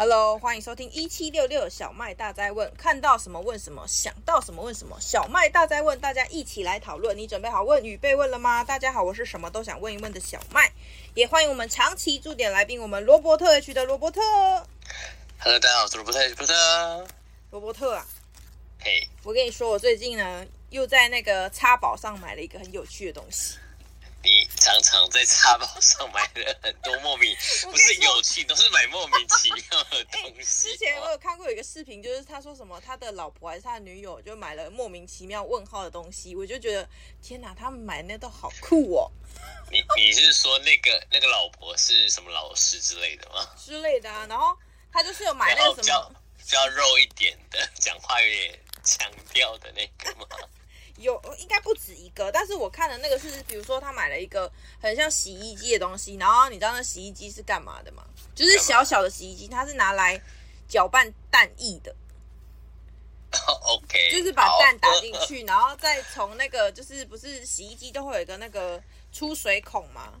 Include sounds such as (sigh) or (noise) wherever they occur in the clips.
Hello，欢迎收听一七六六小麦大灾问，看到什么问什么，想到什么问什么。小麦大灾问，大家一起来讨论。你准备好问与被问了吗？大家好，我是什么都想问一问的小麦，也欢迎我们长期驻点来宾，我们罗伯特 H 的罗伯特。Hello，大家好，我是罗伯特 H 罗伯特。罗伯特啊，嘿，我跟你说，我最近呢又在那个叉宝上买了一个很有趣的东西。你常常在叉宝上买了很多莫名，(laughs) 不是有趣，都是买莫名其妙的东西。欸、之前我有看过有一个视频，就是他说什么他的老婆还是他的女友就买了莫名其妙问号的东西，我就觉得天哪，他们买的那都好酷哦。你你是说那个那个老婆是什么老师之类的吗？之类的啊，然后他就是有买那个什么比较肉一点的，讲话有点强调的那个吗？有应该不止一个，但是我看的那个是，比如说他买了一个很像洗衣机的东西，然后你知道那洗衣机是干嘛的吗？就是小小的洗衣机，它是拿来搅拌蛋液的。(laughs) OK，就是把蛋打进去，然后再从那个就是不是洗衣机都会有一个那个出水孔吗？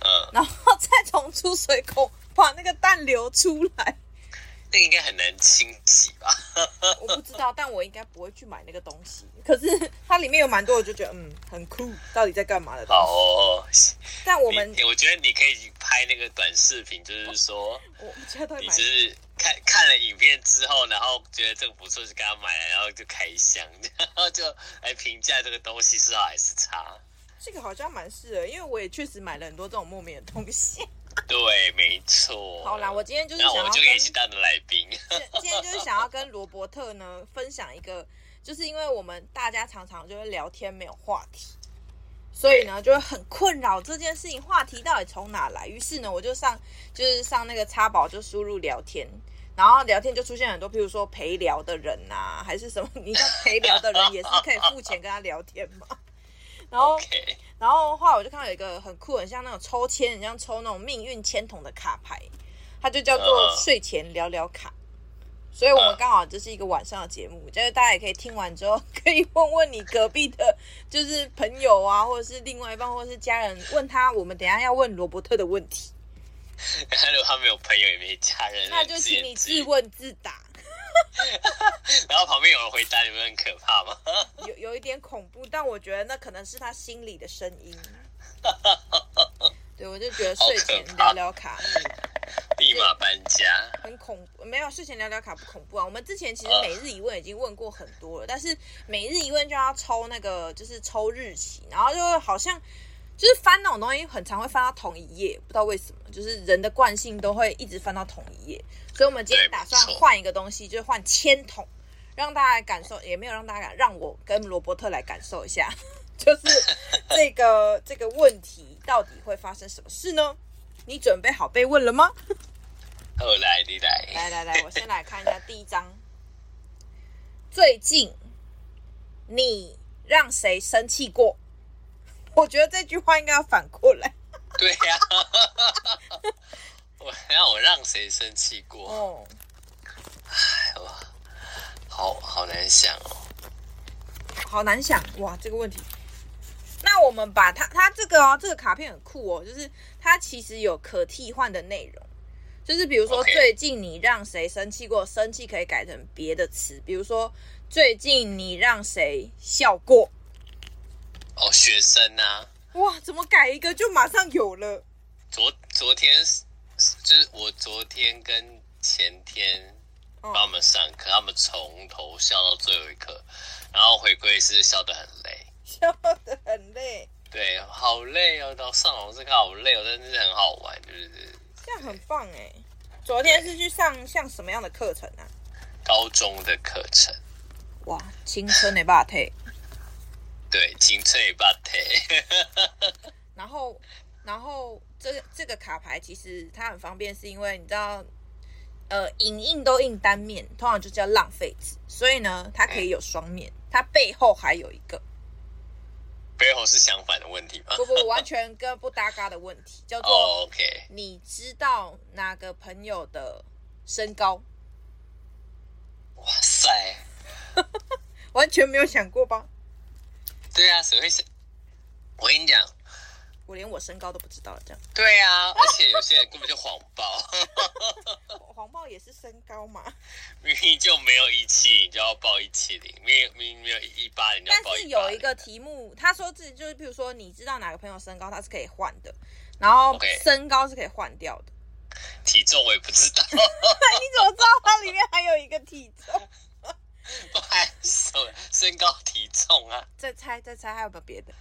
嗯，然后再从出水孔把那个蛋流出来。那应该很难清洗吧？我不知道，但我应该不会去买那个东西。可是 (laughs) 它里面有蛮多，我就觉得嗯很酷，到底在干嘛的东西？哦，但我们我觉得你可以拍那个短视频，就是说，我觉得你只是看看了影片之后，然后觉得这个不错，就给他买了，然后就开箱，(laughs) 然后就来评价这个东西是好还是差。这个好像蛮适合，因为我也确实买了很多这种莫名的东西。对，没错。好啦，我今天就是想要跟，我就可以去当的来宾。今天就是想要跟罗伯特呢分享一个，就是因为我们大家常常就会聊天没有话题，所以呢就会很困扰这件事情，话题到底从哪来？于是呢，我就上就是上那个插宝就输入聊天，然后聊天就出现很多，譬如说陪聊的人呐、啊，还是什么？你看陪聊的人也是可以付钱跟他聊天嘛。然后，Okay. 然后后来我就看到有一个很酷，很像那种抽签，很像抽那种命运签筒的卡牌，它就叫做睡前聊聊卡。所以我们刚好这是一个晚上的节目，就是大家也可以听完之后，可以问问你隔壁的，就是朋友啊，或者是另外一半，或者是家人，问他我们等一下要问罗伯特的问题。(laughs) 如果他没有朋友也没家人，那就请你自问自答。(laughs) 然后旁边有人回答，你们很可怕吗？(laughs) 有有一点恐怖，但我觉得那可能是他心里的声音。(laughs) 对，我就觉得睡前聊聊卡，立马搬家，很恐怖。没有睡前聊聊卡不恐怖啊。我们之前其实每日一问已经问过很多了，但是每日一问就要抽那个，就是抽日期，然后就好像。就是翻那种东西，很常会翻到同一页，不知道为什么，就是人的惯性都会一直翻到同一页。所以，我们今天打算换一个东西，就是换铅筒，让大家来感受，也没有让大家感，让我跟罗伯特来感受一下，(laughs) 就是这个这个问题到底会发生什么事呢？你准备好被问了吗？后来，你来，来来来，我先来看一下第一章。最近你让谁生气过？我觉得这句话应该要反过来。对呀、啊，(laughs) 我让我让谁生气过？哦，哎哇，好好难想哦，好难想哇，这个问题。那我们把它，它这个哦，这个卡片很酷哦，就是它其实有可替换的内容，就是比如说最近你让谁生气过，生气可以改成别的词，比如说最近你让谁笑过。哦，学生啊！哇，怎么改一个就马上有了？昨昨天就是我昨天跟前天帮他们上课，哦、他们从头笑到最后一课，然后回归是笑得很累，笑得很累。对，好累哦，到上老师课好累哦，但是很好玩，就是这样很棒哎。昨天是去上像什么样的课程啊？高中的课程。哇，青春的霸体。对，青春也不退。(laughs) 然后，然后这个这个卡牌其实它很方便，是因为你知道，呃，影印都印单面，通常就叫浪费纸，所以呢，它可以有双面，它背后还有一个，背后是相反的问题吗？不不，完 (laughs) 全跟不搭嘎的问题，叫做 OK。你知道哪个朋友的身高？哇塞，(laughs) 完全没有想过吧？对啊，谁会想？我跟你讲，我连我身高都不知道了，这样。对啊，而且有些人根本就谎报，(laughs) 谎报也是身高嘛。明明就没有一七零，就要报一七零；明明没有一八零，就要报一。但是有一个题目，他说自己就是，比如说你知道哪个朋友身高，他是可以换的，然后身高是可以换掉的。(laughs) 体重我也不知道，(laughs) 你怎么知道它里面还有一个体重？(laughs) 不还身身高体重啊？再猜再猜，还有没有别的？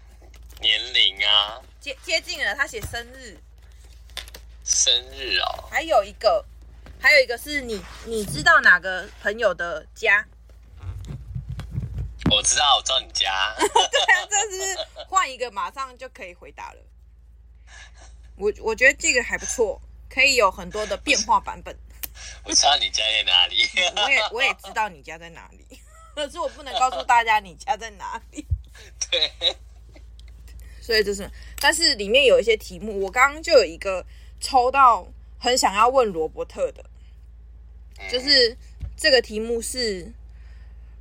年龄啊，接接近了。他写生日，生日哦。还有一个，还有一个是你，你知道哪个朋友的家？我知道，我知道你家。(laughs) 对啊，这是换一个，马上就可以回答了。我我觉得这个还不错，可以有很多的变化版本。(laughs) 我知道你家在哪里。我也我也知道你家在哪里，(laughs) 可是我不能告诉大家你家在哪里。(laughs) 对。所以就是，但是里面有一些题目，我刚刚就有一个抽到，很想要问罗伯特的，就是这个题目是：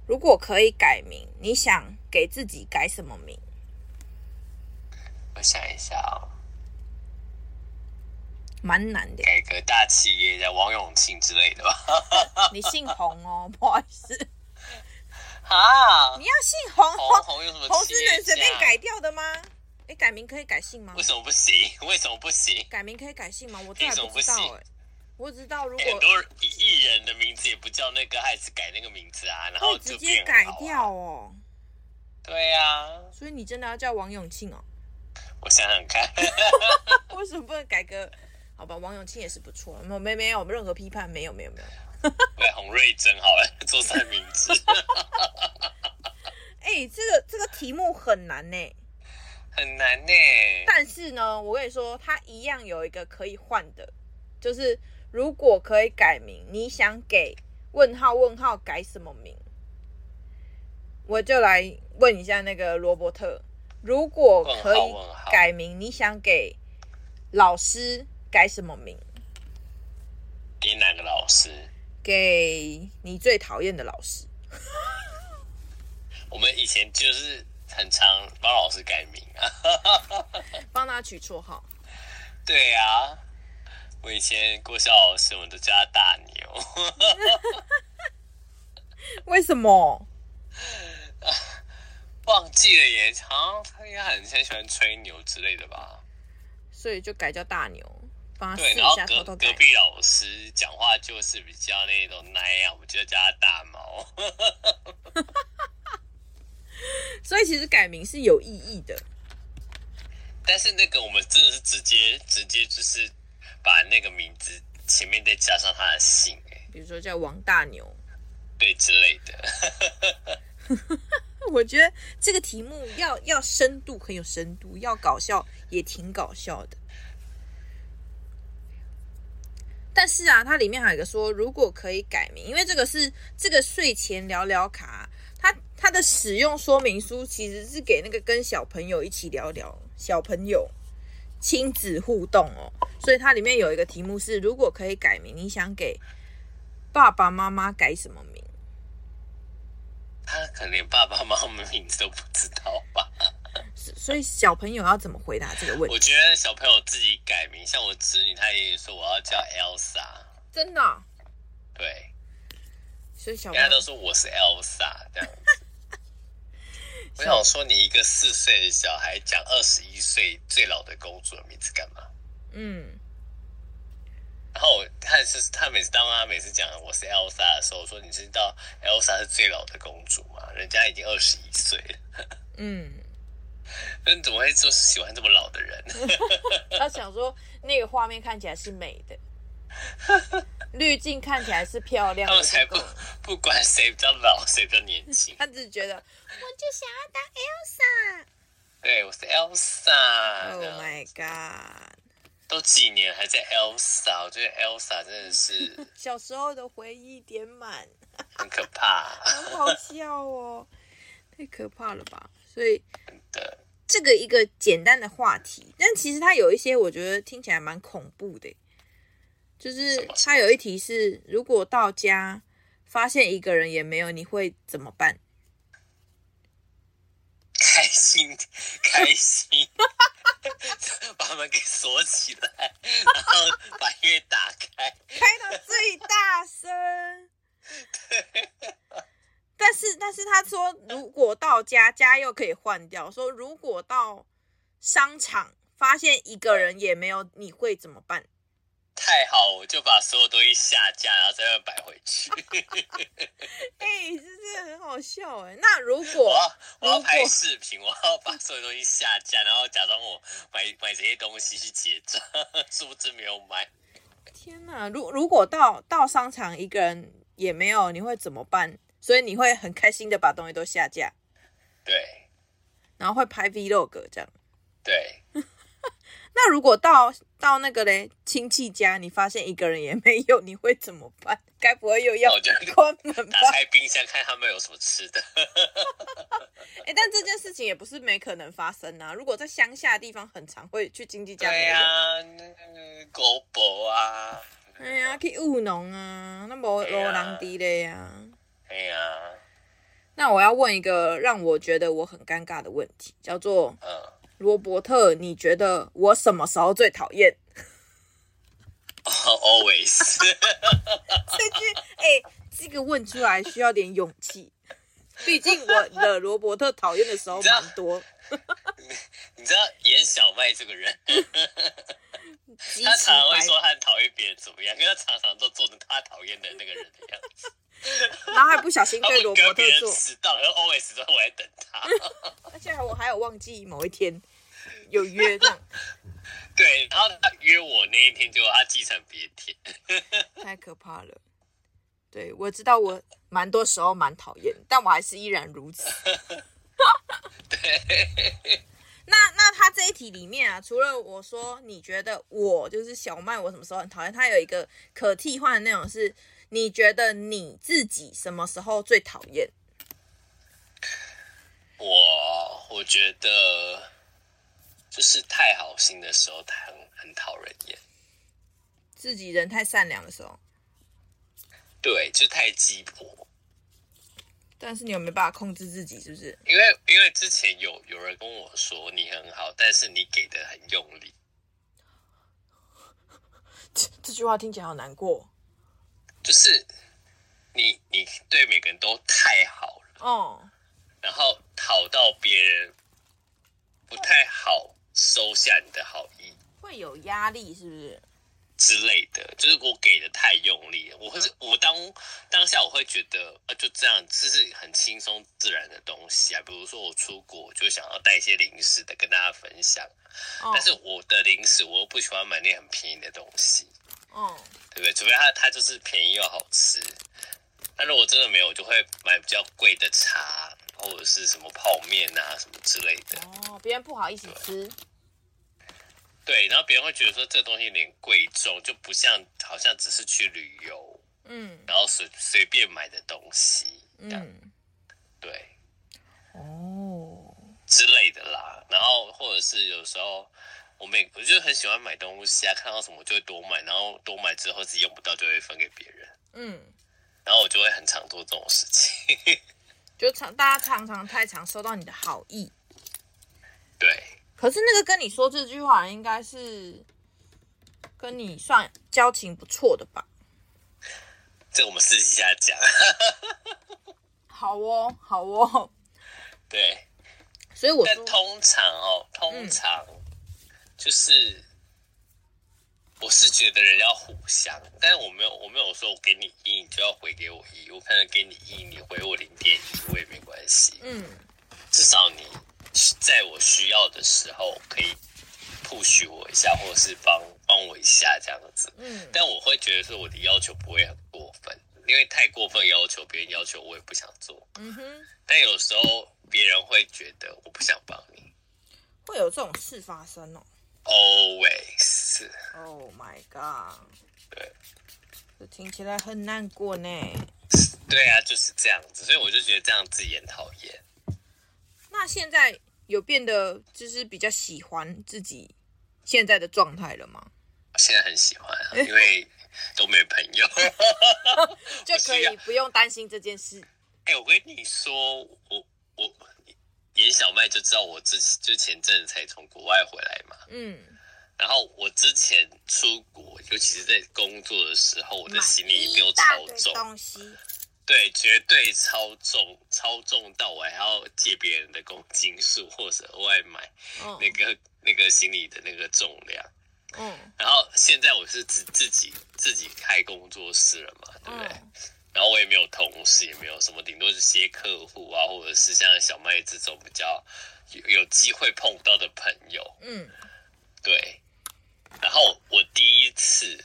如果可以改名，你想给自己改什么名？我想一下哦，蛮难的，改革大企业叫王永庆之类的吧。(laughs) 你姓洪哦，(laughs) 不好意思。啊，你要姓洪？洪洪有什么？(laughs) 洪是能随便改掉的吗？哎，改名可以改姓吗？为什么不行？为什么不行？改名可以改姓吗？我这还不知道哎。我只知道如果很多艺人的名字也不叫那个，还是改那个名字啊，然后直接改掉哦。对呀。所以你真的要叫王永庆哦？我想想看。为什么不能改个？好吧，王永庆也是不错。没没没有任何批判，没有没有没有。(laughs) 对，洪瑞珍好了，做他的名字。(laughs) 哎，这个这个题目很难呢。(laughs) 很难呢，但是呢，我跟你说，它一样有一个可以换的，就是如果可以改名，你想给问号问号改什么名？我就来问一下那个罗伯特，如果可以改名，你想给老师改什么名？给哪个老师？给你最讨厌的老师。我们以前就是。很常帮老师改名啊，(laughs) 帮他取绰号。对呀、啊，我以前国小老师，我们都叫他大牛。(laughs) 为什么？忘记了耶，好像他应该很很喜欢吹牛之类的吧。所以就改叫大牛，帮他对，然后隔隔壁老师讲话就是比较那种奶啊，我们就叫他大毛。(laughs) 所以其实改名是有意义的，但是那个我们真的是直接直接就是把那个名字前面再加上他的姓，比如说叫王大牛，对之类的。(laughs) 我觉得这个题目要要深度很有深度，要搞笑也挺搞笑的。但是啊，它里面还有一个说，如果可以改名，因为这个是这个睡前聊聊卡。它它的使用说明书其实是给那个跟小朋友一起聊聊，小朋友亲子互动哦，所以它里面有一个题目是：如果可以改名，你想给爸爸妈妈改什么名？他可能连爸爸妈妈名字都不知道吧？所以小朋友要怎么回答这个问题？我觉得小朋友自己改名，像我侄女，她也说我要叫 Elsa，真的哦？对。所以小人家都说我是 Elsa 这样子，(laughs) 我想说你一个四岁的小孩讲二十一岁最老的公主的名字干嘛？嗯，然后他是他每次当他每次讲我是 Elsa 的时候，我说你知道 Elsa 是最老的公主吗？人家已经二十一岁了。(laughs) 嗯，那 (laughs) 你怎么会说喜欢这么老的人？(laughs) 他想说那个画面看起来是美的。(laughs) 滤镜看起来是漂亮的，他们才不不管谁比较老，谁比较年轻。他只是觉得，我就想要当 Elsa。对，我是 Elsa。Oh my god！都几年还在 Elsa，我觉得 Elsa 真的是小时候的回忆点满，很可怕，很好笑哦，太可怕了吧？所以，这个一个简单的话题，但其实它有一些我觉得听起来蛮恐怖的。就是它有一题是，如果到家发现一个人也没有，你会怎么办？开心，(laughs) 开心。把门给锁起来，然后把音乐打开，开到最大声。对。(laughs) 但是，但是他说，如果到家，家又可以换掉。说如果到商场发现一个人也没有，你会怎么办？太好，我就把所有东西下架，然后再把它摆回去。哎、欸，这真的很好笑哎。那如果我要，我要拍视频，我要把所有东西下架，然后假装我买买这些东西去结账，殊不知没有买。天哪！如如果到到商场一个人也没有，你会怎么办？所以你会很开心的把东西都下架。对。然后会拍 Vlog 这样。对。(laughs) 那如果到到那个嘞亲戚家，你发现一个人也没有，你会怎么办？(laughs) 该不会又要 (laughs) 关门吧？打开冰箱看他们有什么吃的。哎、欸，但这件事情也不是没可能发生啊。如果在乡下的地方，很常会去亲戚家。对呀、啊，狗博啊。哎呀，去务农啊，那无无人地嘞呀。哎呀。那我要问一个让我觉得我很尴尬的问题，叫做嗯。罗伯特，你觉得我什么时候最讨厌？(laughs) Always。(laughs) 这句，哎、欸，这个问出来需要点勇气，毕竟我的罗伯特讨厌的时候蛮多。(laughs) 你知道严小麦这个人，他常常会说他很讨厌别人怎么样，因为他常常都做成他讨厌的那个人的样子，(laughs) 然后还不小心对罗伯特做迟到，然后 always 说我在等他，(laughs) 而且我还有忘记某一天有约这样，(laughs) 对，然后他约我那一天，结果他记成别天，太可怕了。对，我知道我蛮多时候蛮讨厌，但我还是依然如此。对。那那他这一题里面啊，除了我说你觉得我就是小麦，我什么时候很讨厌？他有一个可替换的内容是，你觉得你自己什么时候最讨厌？我我觉得就是太好心的时候，很很讨人厌。自己人太善良的时候。对，就太鸡婆。但是你有没有办法控制自己？是不是？因为因为之前有有人跟我说你很好，但是你给的很用力。这 (laughs) 这句话听起来好难过。就是你你对每个人都太好了哦，然后讨到别人不太好收下你的好意，会有压力，是不是？之类的，就是我给的太用力了。我会是，我当当下我会觉得，啊，就这样，这是很轻松自然的东西啊。比如说我出国，就想要带一些零食的跟大家分享。哦。但是我的零食，我又不喜欢买那很便宜的东西。嗯。对不对？除非它它就是便宜又好吃。但如果真的没有，我就会买比较贵的茶，或者是什么泡面啊什么之类的。哦，别人不好意思吃。对，然后别人会觉得说这个东西有点贵重，就不像好像只是去旅游，嗯，然后随随便买的东西，嗯，对，哦。之类的啦。然后或者是有时候我每我就很喜欢买东西啊，看到什么就会多买，然后多买之后自己用不到就会分给别人，嗯，然后我就会很常做这种事情，(laughs) 就常大家常常太常收到你的好意，对。可是那个跟你说这句话，应该是跟你算交情不错的吧？这我们私底下讲。好哦，好哦。对。所以我说，通常哦，通常就是，我是觉得人要互相，但是我没有，我没有说我给你一，你就要回给我一，我可能给你一，你回我零点一，我也没关系。嗯。至少你。在我需要的时候，可以 push 我一下，或者是帮帮我一下这样子。嗯，但我会觉得说我的要求不会很过分，因为太过分要求别人要求，我也不想做。嗯哼。但有时候别人会觉得我不想帮你，会有这种事发生哦。Always。Oh my god。对。这听起来很难过呢。对啊，就是这样子，所以我就觉得这样子也很讨厌。那现在有变得就是比较喜欢自己现在的状态了吗？现在很喜欢啊，(laughs) 因为都没朋友，(laughs) 就可以不用担心这件事。哎、欸，我跟你说，我我严小麦就知道我之前就前阵子才从国外回来嘛。嗯。然后我之前出国，尤其是在工作的时候，我的行李都超重。东西。对，绝对超重，超重到我还要借别人的公斤数，或者额外买那个、嗯、那个行李的那个重量。嗯。然后现在我是自自己自己开工作室了嘛，对不对？嗯然后我也没有同事，也没有什么，顶多是些客户啊，或者是像小麦这种比较有有机会碰到的朋友。嗯，对。然后我第一次，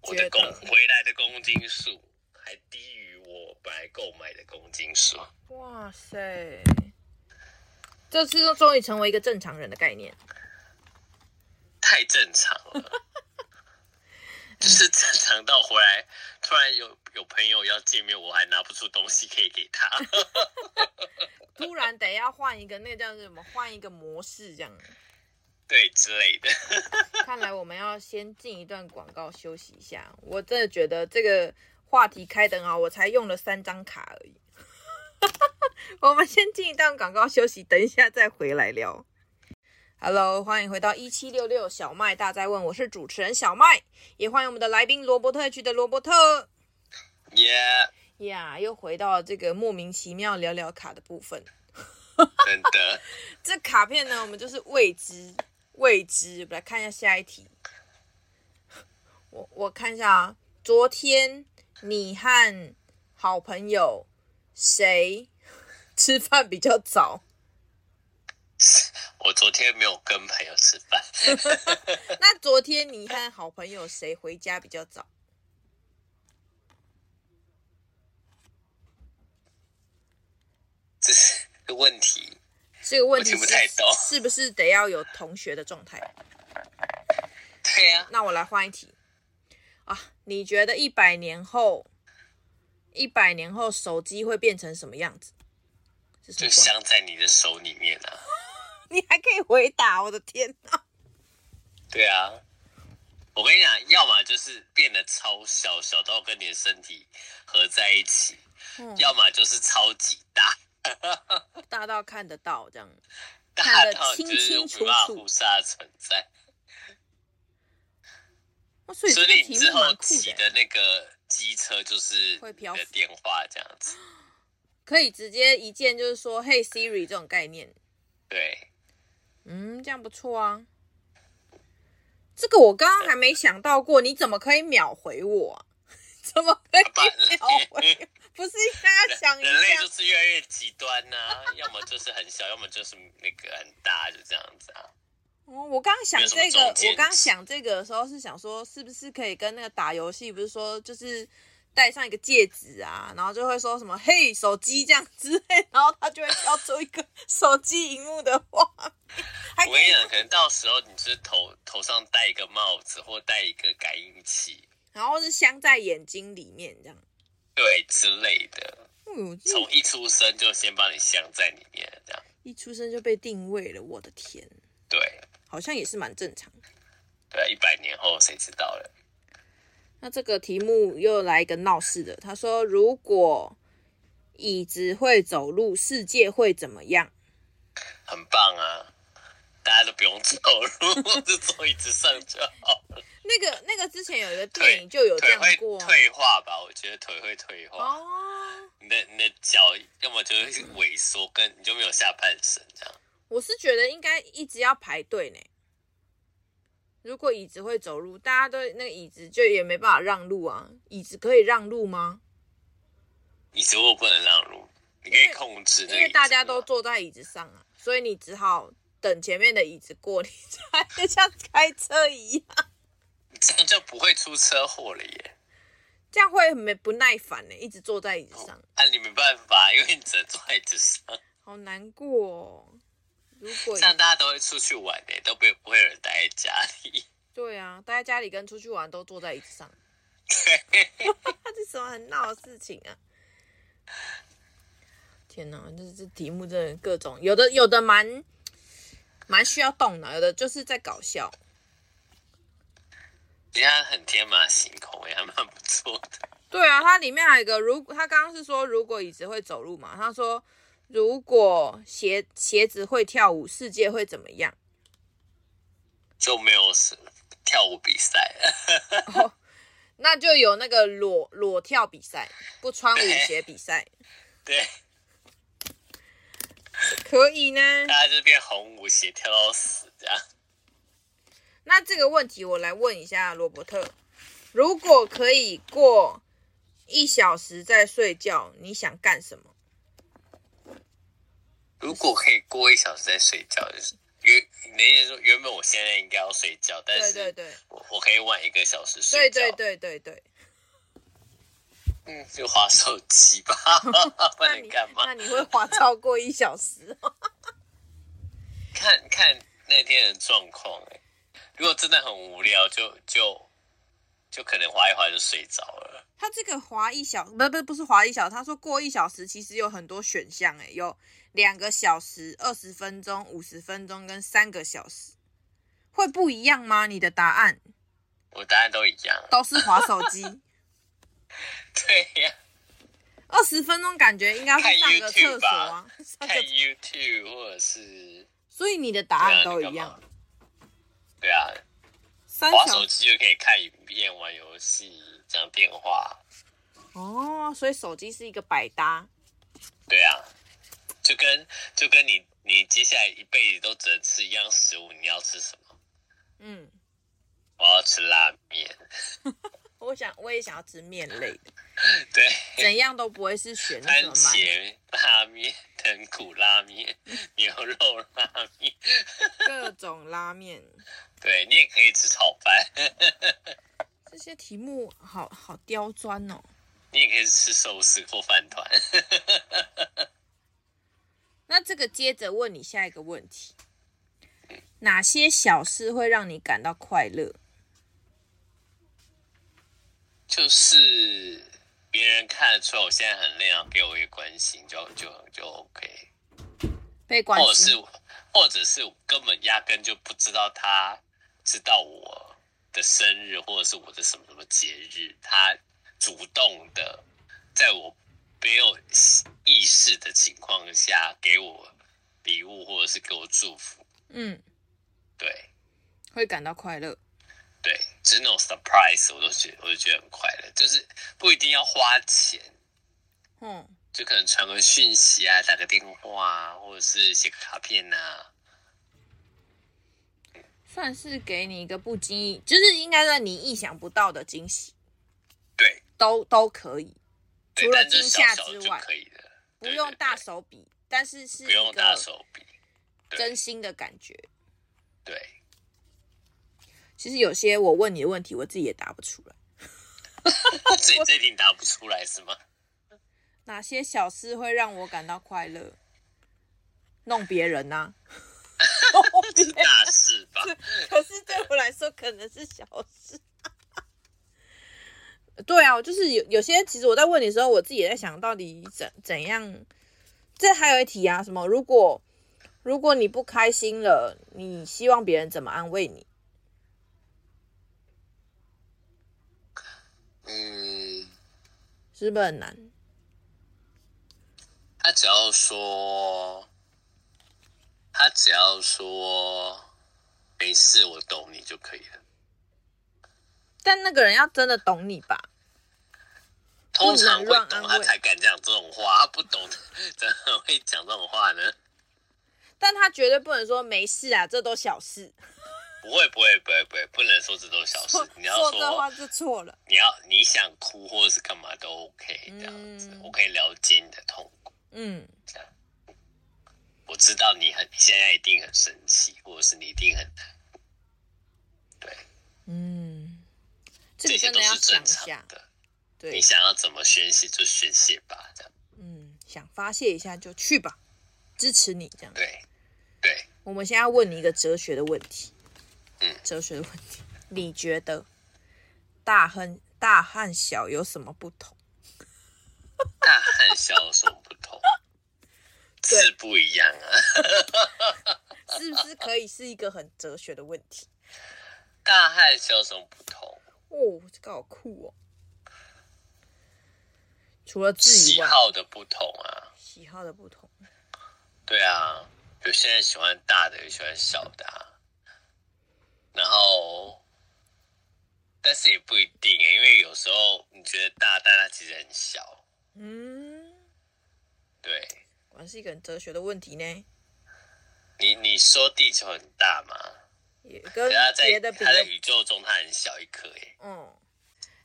我的公回来的公斤数还低于我本来购买的公斤数。哇塞！这次终于成为一个正常人的概念。太正常了。(laughs) 就是正常到回来，突然有有朋友要见面，我还拿不出东西可以给他。(laughs) 突然得要换一个，那个叫什么？换一个模式这样。(laughs) 对之类的。看来我们要先进一段广告休息一下。我真的觉得这个话题开得很好，我才用了三张卡而已。(laughs) 我们先进一段广告休息，等一下再回来聊。Hello，欢迎回到一七六六小麦大在问，我是主持人小麦，也欢迎我们的来宾罗伯特区的罗伯特。Yeah，呀，又回到了这个莫名其妙聊聊卡的部分。真的，(laughs) 这卡片呢，我们就是未知未知。我们来看一下下一题。我我看一下啊，昨天你和好朋友谁 (laughs) 吃饭比较早？(laughs) 我昨天没有跟朋友吃饭。(laughs) 那昨天你和好朋友谁回家比较早？这是个问题。这个问题是，不太懂。是不是得要有同学的状态？对呀、啊。那我来换一题啊！你觉得一百年后，一百年后手机会变成什么样子？就镶在你的手里面啊！(laughs) 你还可以回答，我的天哪！对啊，我跟你讲，要么就是变得超小，小到跟你的身体合在一起；嗯、要么就是超级大，大到看得到这样，(laughs) 大到就是无法忽视的存在。所以，所以你之后骑的那个机车就是会飘的电话这样子，可以直接一键就是说“嘿 Siri” 这种概念。对。嗯，这样不错啊。这个我刚刚还没想到过，你怎么可以秒回我啊？(laughs) 怎么可以秒回？(laughs) 不是应该要想一下？人类就是越来越极端呐、啊，要么就是很小，要么就是那个很大，就这样子啊。哦，我刚刚想这个，我刚刚想这个的时候是想说，是不是可以跟那个打游戏，不是说就是。戴上一个戒指啊，然后就会说什么“嘿，手机”这样之类，然后他就会跳出一个 (laughs) 手机荧幕的画面。我跟你讲，可能到时候你是头头上戴一个帽子，或戴一个感应器，然后是镶在眼睛里面这样，对之类的。嗯，从一出生就先帮你镶在里面，这样一出生就被定位了。我的天，对，好像也是蛮正常对、啊，一百年后谁知道了？那这个题目又来一个闹事的。他说：“如果椅子会走路，世界会怎么样？”很棒啊！大家都不用走路，(laughs) 就坐椅子上就好了。那个、那个之前有一个电影就有这样过，退化吧？我觉得腿会退化。哦。你的你的脚要么就是萎缩，跟你就没有下半身这样。我是觉得应该一直要排队呢。如果椅子会走路，大家都那个椅子就也没办法让路啊。椅子可以让路吗？椅子我不能让路，你可以控制。因为大家都坐在椅子上啊，所以你只好等前面的椅子过，(laughs) 你才像开车一样。这样就不会出车祸了耶。这样会没不耐烦呢，一直坐在椅子上。啊，你没办法，因为你只能坐在椅子上。好难过哦。如果大家都会出去玩呢，都不会不会有人待在家里。(laughs) 对啊，待在家里跟出去玩都坐在椅子上。对，(laughs) 这是什么很闹的事情啊？天哪，这这题目真的各种，有的有的蛮蛮需要动脑，有的就是在搞笑。人家很天马行空，也还蛮不错的。对啊，它里面还有一个，如他刚刚是说如果椅子会走路嘛，他说。如果鞋鞋子会跳舞，世界会怎么样？就没有跳舞比赛了。哦，那就有那个裸裸跳比赛，不穿舞鞋比赛。对，可以呢。大家就变红舞鞋跳到死这样。那这个问题我来问一下罗伯特：如果可以过一小时再睡觉，你想干什么？如果可以过一小时再睡觉，就是。原你的意思说，原本我现在应该要睡觉，但是对对对，我我可以晚一个小时睡觉。对对对对对。嗯，就划手机吧，(laughs) 不能干嘛？那你会划超过一小时？(laughs) 看看那天的状况哎，如果真的很无聊，就就就可能滑一滑就睡着了。他这个滑一小不不不是滑一小时，他说过一小时其实有很多选项哎，有。两个小时、二十分钟、五十分钟跟三个小时，会不一样吗？你的答案？我答案都一样，都是滑手机。(laughs) 对呀，二十分钟感觉应该是上个厕所啊，看 YouTube 或者是。所以你的答案都一样。对啊，滑手机就可以看影片、玩游戏、讲电话。哦，所以手机是一个百搭。对啊。就跟就跟你你接下来一辈子都只能吃一样食物，你要吃什么？嗯，我要吃拉面。(laughs) 我想我也想要吃面类的。(laughs) 对，怎样都不会是选 (laughs) 番茄拉面、藤骨拉面、牛肉拉面，各种拉面。对，你也可以吃炒饭。这些题目好好刁钻哦。你也可以吃寿司或饭团。那这个接着问你下一个问题：哪些小事会让你感到快乐？就是别人看得出来我现在很累，然后给我一个关心，就就就 OK。被关心，或者是或者是我根本压根就不知道他知道我的生日，或者是我的什么什么节日，他主动的在我。没有意识的情况下给我礼物或者是给我祝福，嗯，对，会感到快乐，对，只是那种 surprise 我都觉得我就觉得很快乐，就是不一定要花钱，嗯，就可能传个讯息啊，打个电话啊，或者是写个卡片呐，算是给你一个不经意，就是应该让你意想不到的惊喜，对，都都可以。除了惊吓之外，可以的，不用大手笔，但是是不用大手笔，真心的感觉。对，其实有些我问你的问题，我自己也答不出来。(laughs) 所以这题答不出来是吗？(laughs) 哪些小事会让我感到快乐？弄别人呐、(laughs) 啊？是大事吧？可是对我来说，可能是小事。对啊，就是有有些，其实我在问你的时候，我自己也在想到底怎怎样。这还有一题啊，什么？如果如果你不开心了，你希望别人怎么安慰你？嗯，是不是很难？他只要说，他只要说没事，我懂你就可以了。但那个人要真的懂你吧？通常会懂他才敢讲这种话，他不懂怎么会讲这种话呢？但他绝对不能说没事啊，这都小事。不会不会不会不会，不能说这都小事。你要说这话就错了。你要你想哭或者是干嘛都 OK，这样子，我可以了解你的痛苦。嗯，这样。我知道你很现在一定很生气，或者是你一定很难。对，嗯。这些都是正常的，对，你想要怎么宣泄就宣泄吧，这样。嗯，想发泄一下就去吧，支持你这样。对，对。我们现在要问你一个哲学的问题。嗯，哲学的问题，你觉得大和大和小有什么不同？大和小有什么不同？(laughs) 是不一样啊。(laughs) 是不是可以是一个很哲学的问题？大和小有什么不同？哦，这个好酷哦！除了自己，喜好的不同啊，喜好的不同，对啊，有些人喜欢大的，有喜欢小的啊。然后，但是也不一定诶，因为有时候你觉得大，但它其实很小。嗯，对，果然是一个很哲学的问题呢。你你说地球很大吗？也跟别的比，它在宇宙中它很小一颗耶。嗯，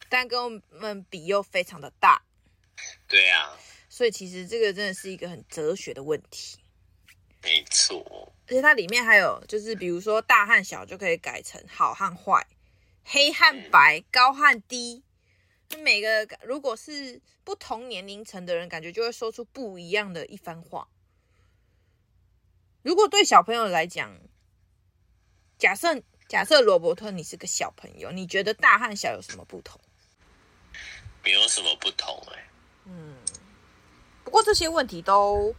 但跟我们比又非常的大。对啊。所以其实这个真的是一个很哲学的问题。没错。而且它里面还有，就是比如说大和小就可以改成好和坏，黑和白，嗯、高和低。就每个如果是不同年龄层的人，感觉就会说出不一样的一番话。如果对小朋友来讲，假设假设罗伯特你是个小朋友，你觉得大和小有什么不同？没有什么不同哎、欸。嗯，不过这些问题都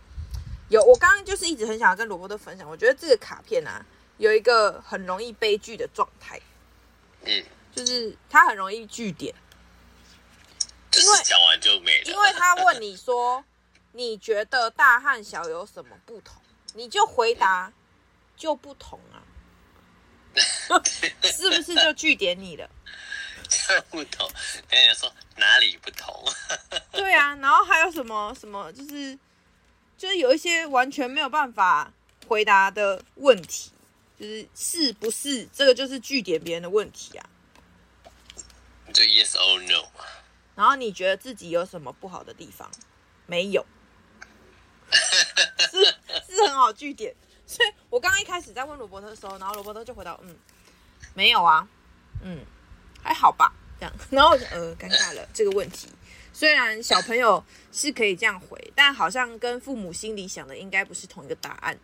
有。我刚刚就是一直很想要跟罗伯特分享，我觉得这个卡片啊，有一个很容易悲剧的状态。嗯，就是他很容易据点，因为讲完就没了。因为他问你说，(laughs) 你觉得大和小有什么不同？你就回答，就不同啊，是不是就据点你了？这不同，人家说哪里不同？对啊，然后还有什么什么，就是就是有一些完全没有办法回答的问题，就是是不是这个就是据点别人的问题啊？就 yes or no。然后你觉得自己有什么不好的地方？没有。是是很好据点，所以我刚刚一开始在问罗伯特的时候，然后罗伯特就回答嗯，没有啊，嗯，还好吧，这样，然后我就呃尴尬了这个问题。虽然小朋友是可以这样回，但好像跟父母心里想的应该不是同一个答案。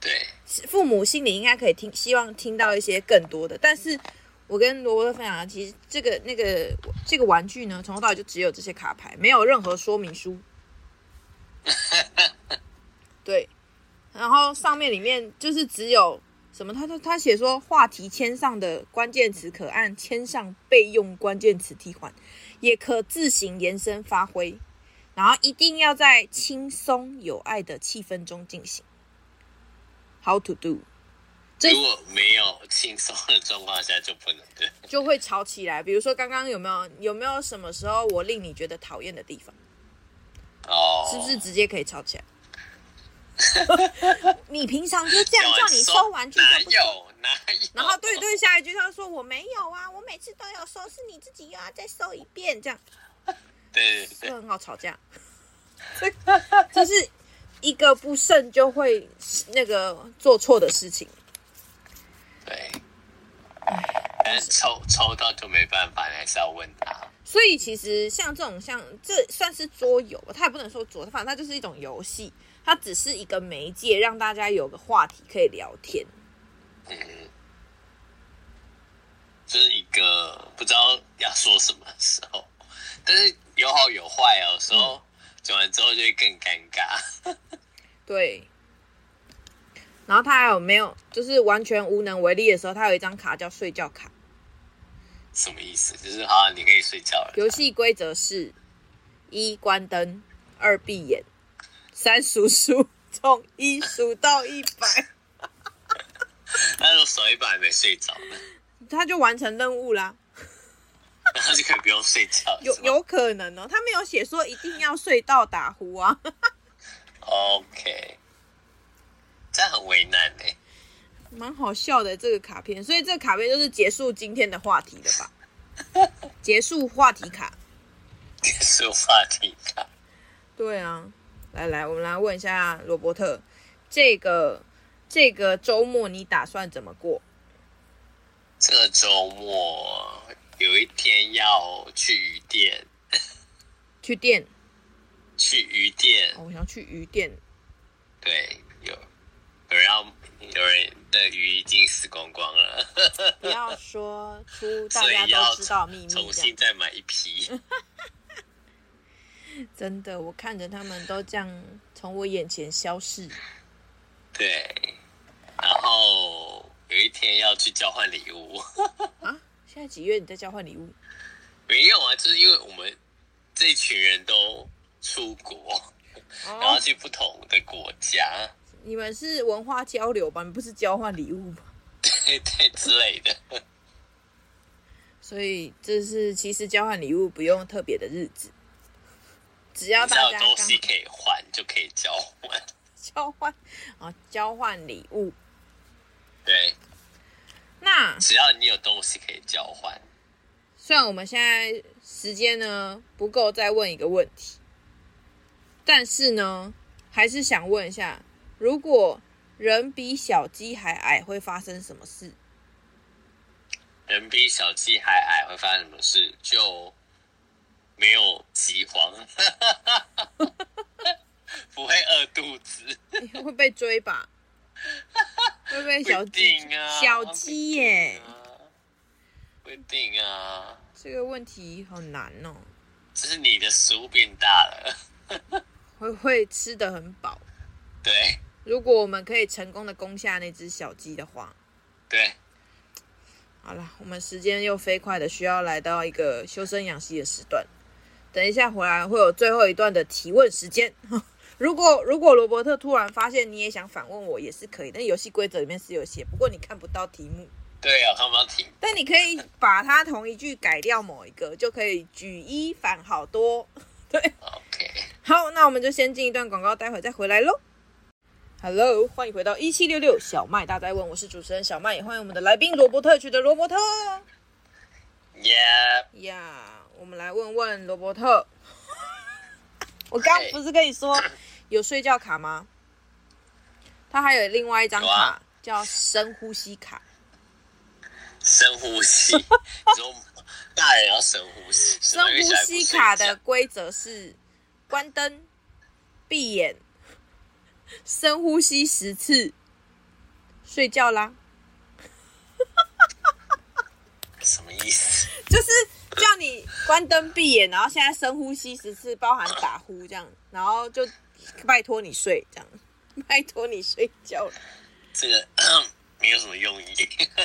对，父母心里应该可以听，希望听到一些更多的。但是我跟罗伯特分享的，其实这个那个这个玩具呢，从头到尾就只有这些卡牌，没有任何说明书。(laughs) 对，然后上面里面就是只有什么？他他他写说，话题签上的关键词可按签上备用关键词替换，也可自行延伸发挥，然后一定要在轻松有爱的气氛中进行。How to do？如果没有轻松的状况下就不能对，就会吵起来。比如说刚刚有没有有没有什么时候我令你觉得讨厌的地方？哦，oh. 是不是直接可以吵起来？(laughs) 你平常就这样叫你收玩具，哪有哪有？然后对对，下一句他说我没有啊，我每次都有收，是你自己又要再收一遍，这样，对，对，对，就很好吵架。(laughs) 这是一个不慎就会那个做错的事情。对，但是抽抽到就没办法，你还是要问他。所以其实像这种像这算是桌游，他也不能说桌，反正它就是一种游戏。它只是一个媒介，让大家有个话题可以聊天。嗯，就是一个不知道要说什么的时候，(laughs) 但是有好有坏哦。有时候讲完之后就会更尴尬。(laughs) 对。然后他还有没有，就是完全无能为力的时候，他有一张卡叫睡觉卡。什么意思？就是好，你可以睡觉了。游戏规则是：一关灯，二闭眼。三数数，从一数到一百。(laughs) 他说数一百还没睡着呢，他就完成任务啦。(laughs) 他就可以不用睡觉。有有可能哦，他没有写说一定要睡到打呼啊。OK，这样很为难呢。蛮好笑的这个卡片，所以这个卡片就是结束今天的话题了吧？(laughs) 结束话题卡。结束话题卡。对啊。来来，我们来问一下罗伯特，这个这个周末你打算怎么过？这个周末有一天要去鱼店，去店，去鱼店。哦，我想要去鱼店。对，有有人要，有人的鱼已经死光光了。不要说出 (laughs) 大家都知道秘密，重新再买一批。(laughs) (laughs) 真的，我看着他们都这样从我眼前消失。对，然后有一天要去交换礼物 (laughs) 啊！现在几月？你在交换礼物？没有啊，就是因为我们这一群人都出国，然后去不同的国家。你们是文化交流吧？你不是交换礼物吗？对 (laughs) 对之类的。所以这是其实交换礼物不用特别的日子，只要大家东西可以换就可以交换。交换啊，交换礼物。对。那只要你有东西可以交换。虽然我们现在时间呢不够，再问一个问题，但是呢，还是想问一下，如果人比小鸡还矮，会发生什么事？人比小鸡还矮会发生什么事？就没有饥荒，(laughs) 不会饿肚子，(laughs) 会被追吧？会被小鸡 (laughs) 啊？小鸡耶？不一定啊。这个问题好难哦。只是你的食物变大了，会会吃得很饱。对。如果我们可以成功的攻下那只小鸡的话，对。好了，我们时间又飞快的需要来到一个修身养息的时段。等一下回来会有最后一段的提问时间。(laughs) 如果如果罗伯特突然发现你也想反问我，也是可以。但游戏规则里面是有写，不过你看不到题目。对啊，看不到题目。但你可以把它同一句改掉某一个，就可以举一反好多。(laughs) 对，OK。好，那我们就先进一段广告，待会再回来喽。Hello，欢迎回到一七六六小麦大灾问，我是主持人小麦，也欢迎我们的来宾罗伯特取的罗伯特。Yeah，们来问问罗伯特，(laughs) 我刚不是跟你说 (coughs) 有睡觉卡吗？他还有另外一张卡、啊、叫深呼吸卡。深呼吸，(laughs) 大人要深呼吸。深呼吸卡的规则是关灯、闭眼。深呼吸十次，睡觉啦。(laughs) 什么意思？就是叫你关灯闭眼，然后现在深呼吸十次，包含打呼这样，然后就拜托你睡这样，(laughs) 拜托你睡觉了。这个没有什么用意。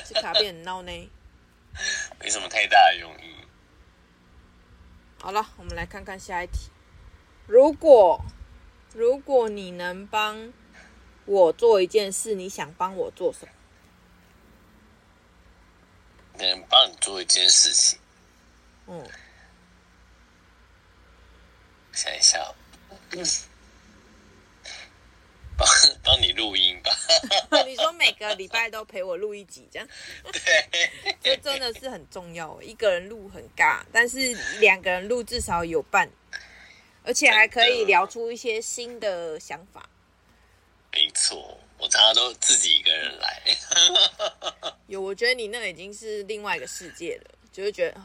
这卡片很闹呢。没什么太大的用意。好了，我们来看看下一题。如果。如果你能帮我做一件事，你想帮我做什么？能帮你做一件事情。嗯，想一下，(laughs) 嗯，帮帮你录音吧。(laughs) 你说每个礼拜都陪我录一集，这样？对，(laughs) 这真的是很重要。一个人录很尬，但是两个人录至少有伴。而且还可以聊出一些新的想法。没错，我常常都自己一个人来。有，我觉得你那已经是另外一个世界了，就会觉得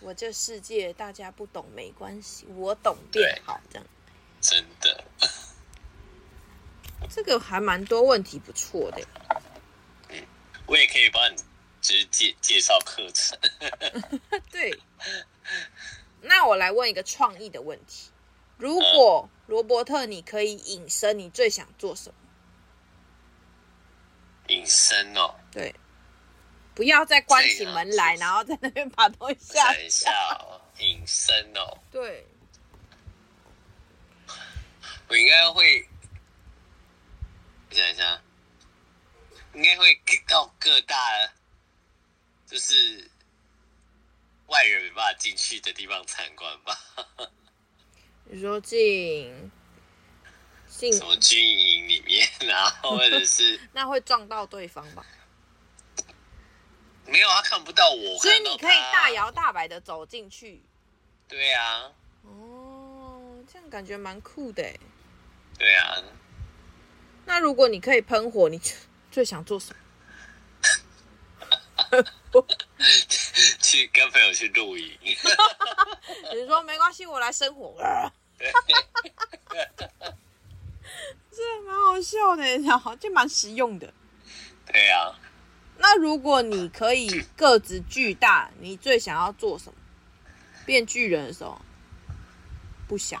我这世界大家不懂没关系，我懂变好这样。真的，(laughs) 这个还蛮多问题，不错的。嗯，我也可以帮你，就是介介绍课程。(laughs) 对。那我来问一个创意的问题。如果罗伯特，你可以隐身，你最想做什么？隐身哦，对，不要再关起门来，然后在那边把东西下。等一下哦，隐身哦，对，我应该会，想一下，应该会到各大，就是外人没办法进去的地方参观吧。你说进进什么军营里面，然后或者是 (laughs) 那会撞到对方吧？没有，他看不到我，所以你可以大摇大摆的走进去。对啊。哦，这样感觉蛮酷的。对啊。那如果你可以喷火，你 (laughs) 最想做什么？(laughs) 去跟朋友去露营。(laughs) 你说没关系，我来生火。这蛮好笑的，然后就蛮实用的。对呀、啊。那如果你可以个子巨大，你最想要做什么？变巨人的时候，不想。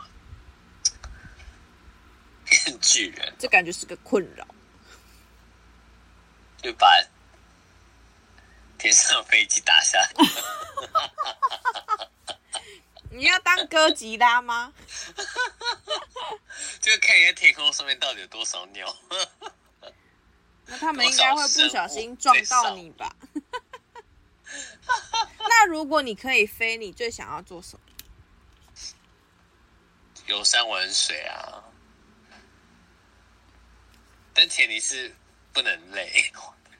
变巨人，这感觉是个困扰。就把天上飞机打下来。你 (laughs) 你要当哥吉拉吗？(laughs) 就看一下天空上面到底有多少鸟。那他们应该会不小心撞到你吧？(laughs) 那如果你可以飞，你最想要做什么？游山玩水啊！但前提是不能累，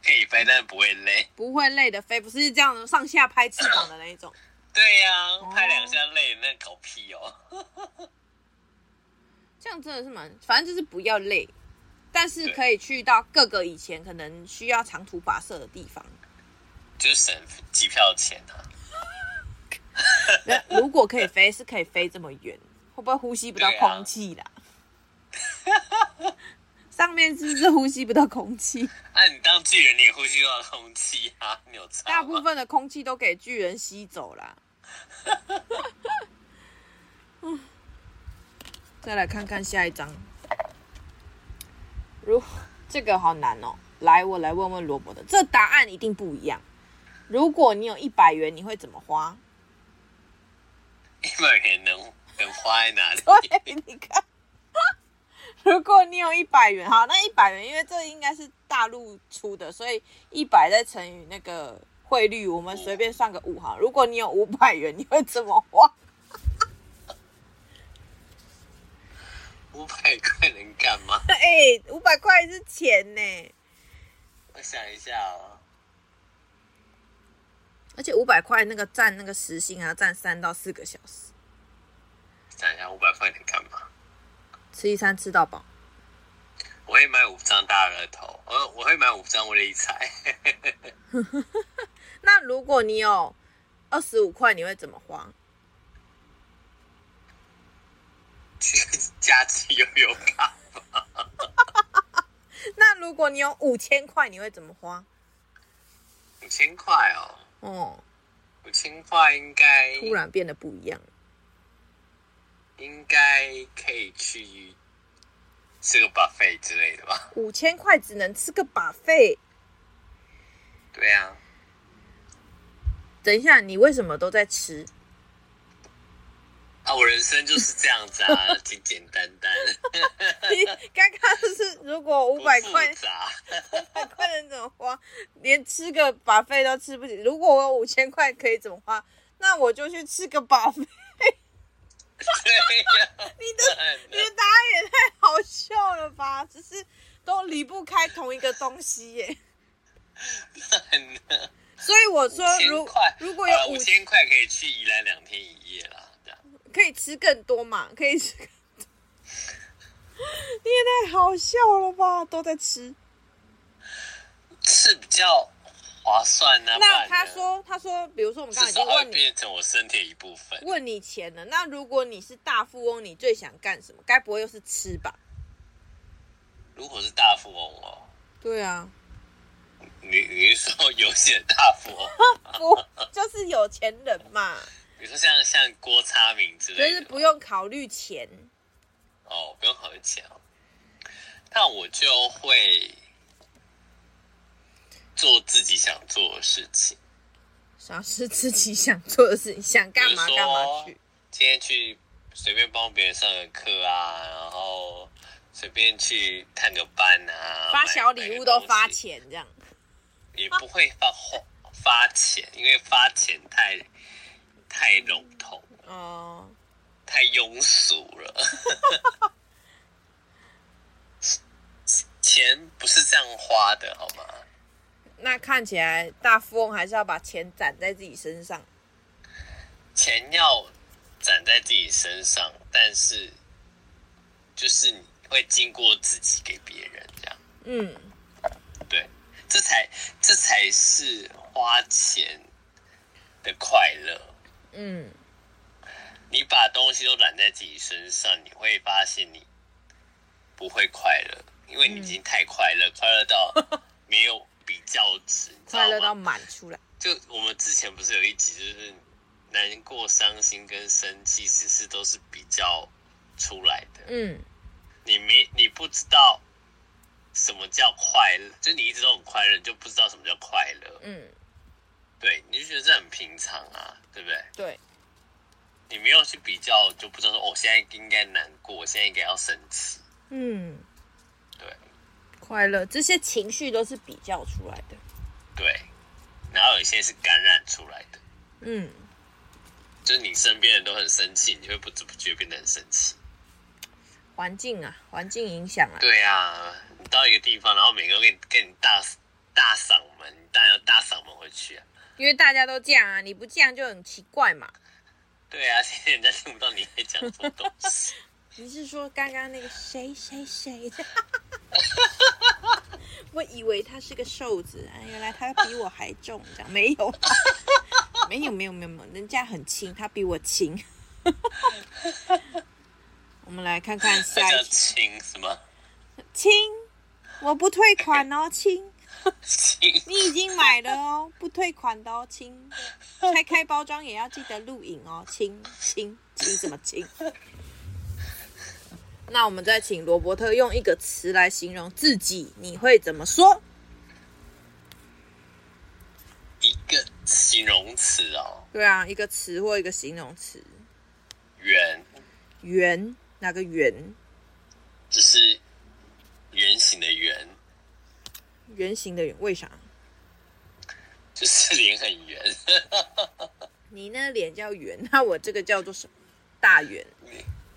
可以飞，但是不会累。不会累的飞，不是这样上下拍翅膀的那一种。(coughs) 对呀、啊，拍两下累，那搞屁哦！这样真的是蛮，反正就是不要累，但是可以去到各个以前可能需要长途跋涉的地方，就是省机票钱啊。(laughs) 如果可以飞，是可以飞这么远，会不会呼吸不到空气啦？啊、上面是不是呼吸不到空气？那、啊、你当巨人，你也呼吸不到空气啊？你有？大部分的空气都给巨人吸走了。(laughs) 再来看看下一张。如这个好难哦，来，我来问问罗伯的，这答案一定不一样。如果你有一百元，你会怎么花？一百元能能花在哪里？对，你看，如果你有一百元，好，那一百元，因为这应该是大陆出的，所以一百再乘以那个汇率，我们随便算个五哈。如果你有五百元，你会怎么花？五百块能干嘛？(laughs) 哎、欸，五百块是钱呢。我想一下哦。而且五百块那个站那个时薪还要站三到四个小时。想一下，五百块能干嘛？吃一餐吃到饱。我会买五张大乐透，我我会买五张威力彩。(laughs) 那如果你有二十五块，你会怎么花？去 (laughs) 加持悠游卡。(laughs) 那如果你有五千块，你会怎么花？五千块哦。哦。五千块应该突然变得不一样。应该可以去。吃个 buffet 之类的吧。五千块只能吃个 buffet。对啊。等一下，你为什么都在吃？啊，我人生就是这样子啊，(laughs) 简简单单。你刚刚是如果五百块，五百块能怎么花？连吃个 buffet 都吃不起。如果我有五千块可以怎么花？那我就去吃个呀，(laughs) 你的你的答案也太好笑了吧？只是都离不开同一个东西耶。所以我说，如如果有五千块，可以去宜兰两天一夜啦，这样可以吃更多嘛？(laughs) 可以吃更多。你也太好笑了吧？都在吃，吃比较。划算呢、啊？那他说，他说，比如说我们刚才已经问你，变成我身体一部分，问你钱了。那如果你是大富翁，你最想干什么？该不会又是吃吧？如果是大富翁哦，对啊，你你是说有钱大富翁？(laughs) 不，就是有钱人嘛。比如说像像郭差明之类的，就是不用考虑钱。哦，不用考虑钱哦，那我就会。做自己想做的事情，啥是自己想做的事情？想干嘛干嘛去？今天去随便帮别人上个课啊，然后随便去探个班啊，发小礼物都发钱这样，也不会发花发钱，因为发钱太太笼统哦，太庸俗了。(laughs) 钱不是这样花的，好吗？那看起来大富翁还是要把钱攒在自己身上，钱要攒在自己身上，但是就是你会经过自己给别人这样。嗯，对，这才这才是花钱的快乐。嗯，你把东西都揽在自己身上，你会发现你不会快乐，因为你已经太快乐，嗯、快乐到 (laughs) 没有。比较值，快乐到满出来。就我们之前不是有一集，就是难过、伤心跟生气，其实都是比较出来的。嗯，你没你不知道什么叫快乐，就你一直都很快乐，你就不知道什么叫快乐。嗯，对，你就觉得这很平常啊，对不对？对。你没有去比较，就不知道说，我、哦、现在应该难过，我现在应该要生气。嗯，对，快乐这些情绪都是比较出来的。对，然后有一些是感染出来的。嗯，就是你身边人都很生气，你会不知不觉变得很生气。环境啊，环境影响啊。对啊，你到一个地方，然后每个人给你给你大大嗓门，你当然要大嗓门回去啊。因为大家都这样啊，你不这样就很奇怪嘛。对啊，现在人家听不到你在讲什么东西。(laughs) 你是说刚刚那个谁谁谁？(laughs) 我以为他是个瘦子，哎，原来他比我还重，这样没有，(laughs) 没有，没有，没有，没有，人家很轻，他比我轻。我们来看看下一题。轻什么？轻，我不退款哦，轻。你已经买了哦，不退款的哦，亲。拆开包装也要记得录影哦，亲亲亲什么亲？那我们再请罗伯特用一个词来形容自己，你会怎么说？一个形容词哦。对啊，一个词或一个形容词。圆。圆？哪个圆？就是圆形的圆。圆形的圆，为啥？就是脸很圆。你那脸叫圆，(laughs) 那我这个叫做什么？大圆。(laughs)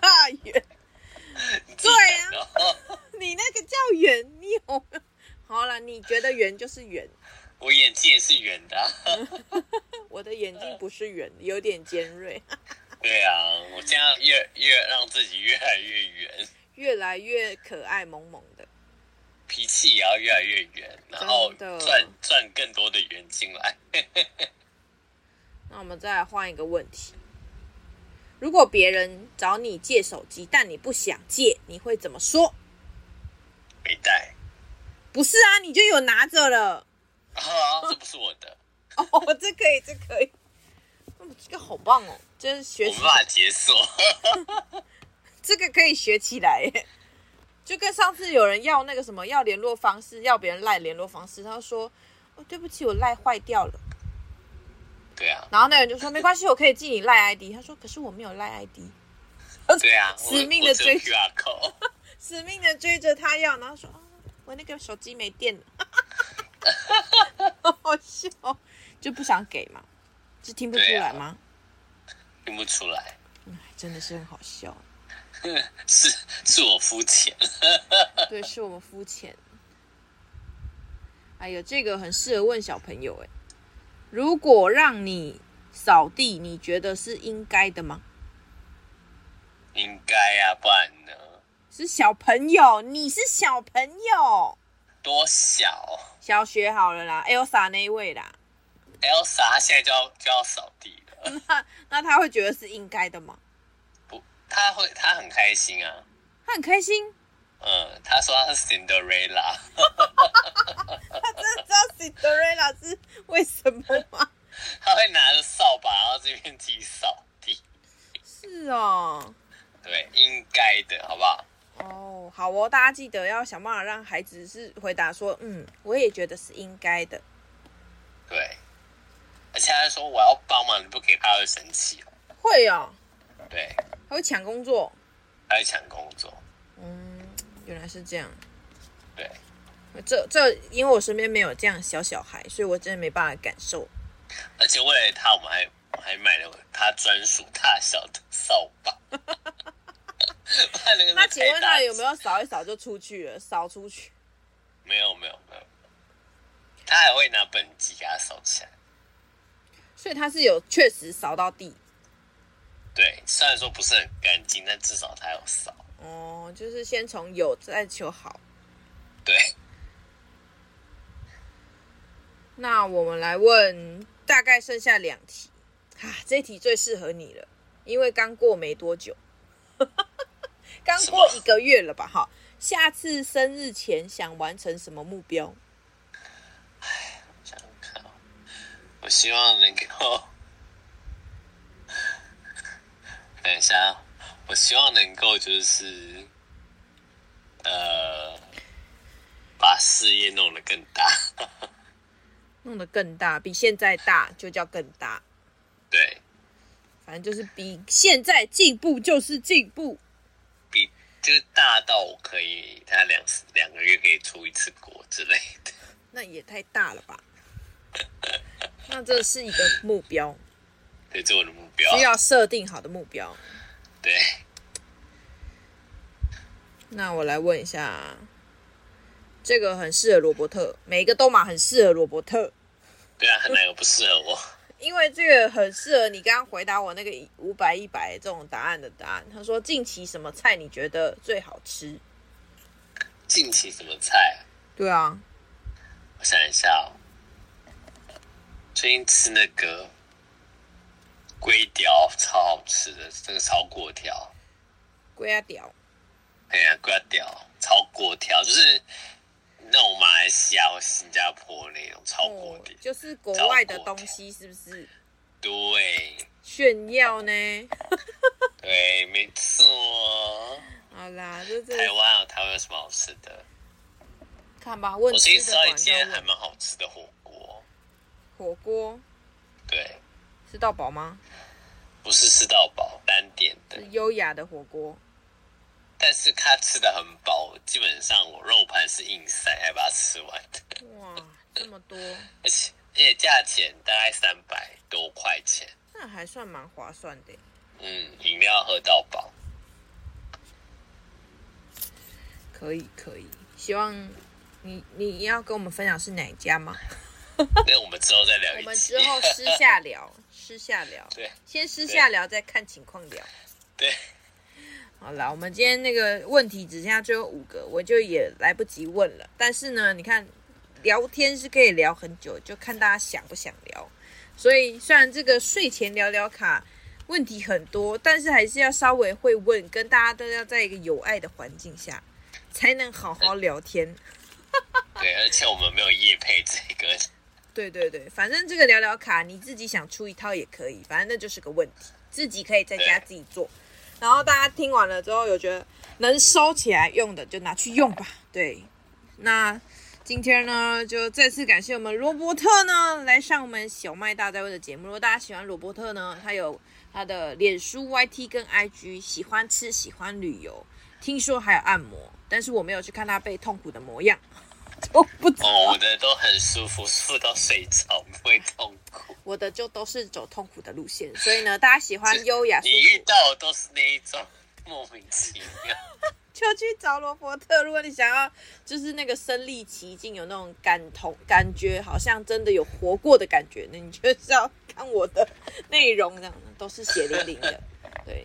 大圆。对呀、啊，(laughs) 你那个叫圆，你有？好了，你觉得圆就是圆。我眼睛也是圆的、啊。我的眼睛不是圆，有点尖锐。对啊，我这样越越让自己越来越圆，越来越可爱萌萌的。脾气也要越来越圆，然后赚赚更多的圆进来。(laughs) 那我们再来换一个问题：如果别人找你借手机，但你不想借，你会怎么说？没带。不是啊，你就有拿着了。啊，这不是我的。(laughs) 哦，这可以，这可以。这个好棒哦，真是学起来。无法解锁。(laughs) 这个可以学起来耶。就跟上次有人要那个什么要联络方式，要别人赖联络方式，他说：“哦，对不起，我赖坏掉了。”对啊。然后那人就说：“没关系，我可以寄你赖 ID。”他说：“可是我没有赖 ID。”对啊。死命的追，死命的 (laughs) 追着他要，然后说：“我那个手机没电了。(laughs) ”好笑，就不想给嘛，是听不出来吗？啊、听不出来。真的是很好笑。(laughs) 是是我肤浅，(laughs) 对，是我们肤浅。哎呦，这个很适合问小朋友哎。如果让你扫地，你觉得是应该的吗？应该呀，不然呢？是小朋友，你是小朋友，多小？小学好了啦，Elsa 那一位啦。Elsa 现在就要就要扫地了，(laughs) 那那他会觉得是应该的吗？他会，他很开心啊。他很开心。嗯，他说他是 Cinderella。他真的知道 Cinderella 是为什么吗？他会拿着扫把，然后这边自己扫地。是哦。对，应该的，好不好？哦，好哦，大家记得要想办法让孩子是回答说，嗯，我也觉得是应该的。对。而且他说我要帮忙，你不给他会生气哦。会哦。对。他会抢工作，他会抢工作。嗯，原来是这样。对，这这因为我身边没有这样小小孩，所以我真的没办法感受。而且为了他，我们还还买了他专属大小的扫把。(laughs) 那请问他有没有扫一扫就出去了？扫出去？没有没有没有，他还会拿本机给他扫起来。所以他是有确实扫到地。对，虽然说不是很干净，但至少它有扫。哦，就是先从有再求好。对。那我们来问，大概剩下两题。啊，这题最适合你了，因为刚过没多久，刚过一个月了吧？哈，下次生日前想完成什么目标？哎，想想看，我希望能够。等一下，我希望能够就是，呃，把事业弄得更大，(laughs) 弄得更大，比现在大就叫更大。对，反正就是比现在进步就是进步，比就是大到我可以他两两个月可以出一次国之类的，(laughs) 那也太大了吧？那这是一个目标，对，这是我的目标，需要设定好的目标。对，那我来问一下，这个很适合罗伯特，每一个都嘛很适合罗伯特。对啊，哪个不适合我？因为这个很适合你刚刚回答我那个五百一百这种答案的答案。他说：“近期什么菜你觉得最好吃？”近期什么菜？对啊，我想一下哦。最近吃那个龟条，超好吃的，这个炒粿条。龟啊条。哎呀，龟啊条，炒粿条就是那种马来西亚或新加坡那种炒粿条，就是国外的东西，是不是？对。炫耀呢？对，没错。好啦，就是台湾啊，台湾有什么好吃的？看吧，问吃的管家。我今天还蛮好吃的火锅。火锅，对，吃到饱吗？不是吃到饱，单点的，是优雅的火锅。但是他吃的很饱，基本上我肉盘是硬塞，还把它吃完的。哇，这么多！而且而且价钱大概三百多块钱，那还算蛮划算的。嗯，饮料喝到饱，可以可以。希望你你要跟我们分享是哪一家吗？(laughs) 那我们之后再聊。(laughs) 我们之后私下聊，私下聊。对，先私下聊，再看情况聊。对，好了，我们今天那个问题只剩下最后五个，我就也来不及问了。但是呢，你看聊天是可以聊很久，就看大家想不想聊。所以虽然这个睡前聊聊卡问题很多，但是还是要稍微会问，跟大家都要在一个有爱的环境下，才能好好聊天。对，而且我们没有夜配这个。对对对，反正这个聊聊卡你自己想出一套也可以，反正那就是个问题，自己可以在家自己做。然后大家听完了之后有觉得能收起来用的就拿去用吧。对，那今天呢就再次感谢我们罗伯特呢来上我们小麦大哉问的节目。如果大家喜欢罗伯特呢，他有他的脸书、YT 跟 IG，喜欢吃、喜欢旅游，听说还有按摩，但是我没有去看他被痛苦的模样。(laughs) 我不知我的都很舒服，舒服到睡着，不会痛苦。我的就都是走痛苦的路线，所以呢，大家喜欢优雅舒服。你遇到的都是那一种莫名其妙，(laughs) 就去找罗伯特。如果你想要，就是那个身历其境，有那种感同感觉，好像真的有活过的感觉，那你就是要看我的内容，这样都是血淋淋的，对。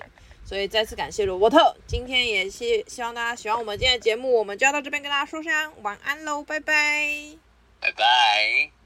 所以再次感谢罗伯特，今天也希希望大家喜欢我们今天的节目，我们就要到这边跟大家说声晚安喽，拜拜，拜拜。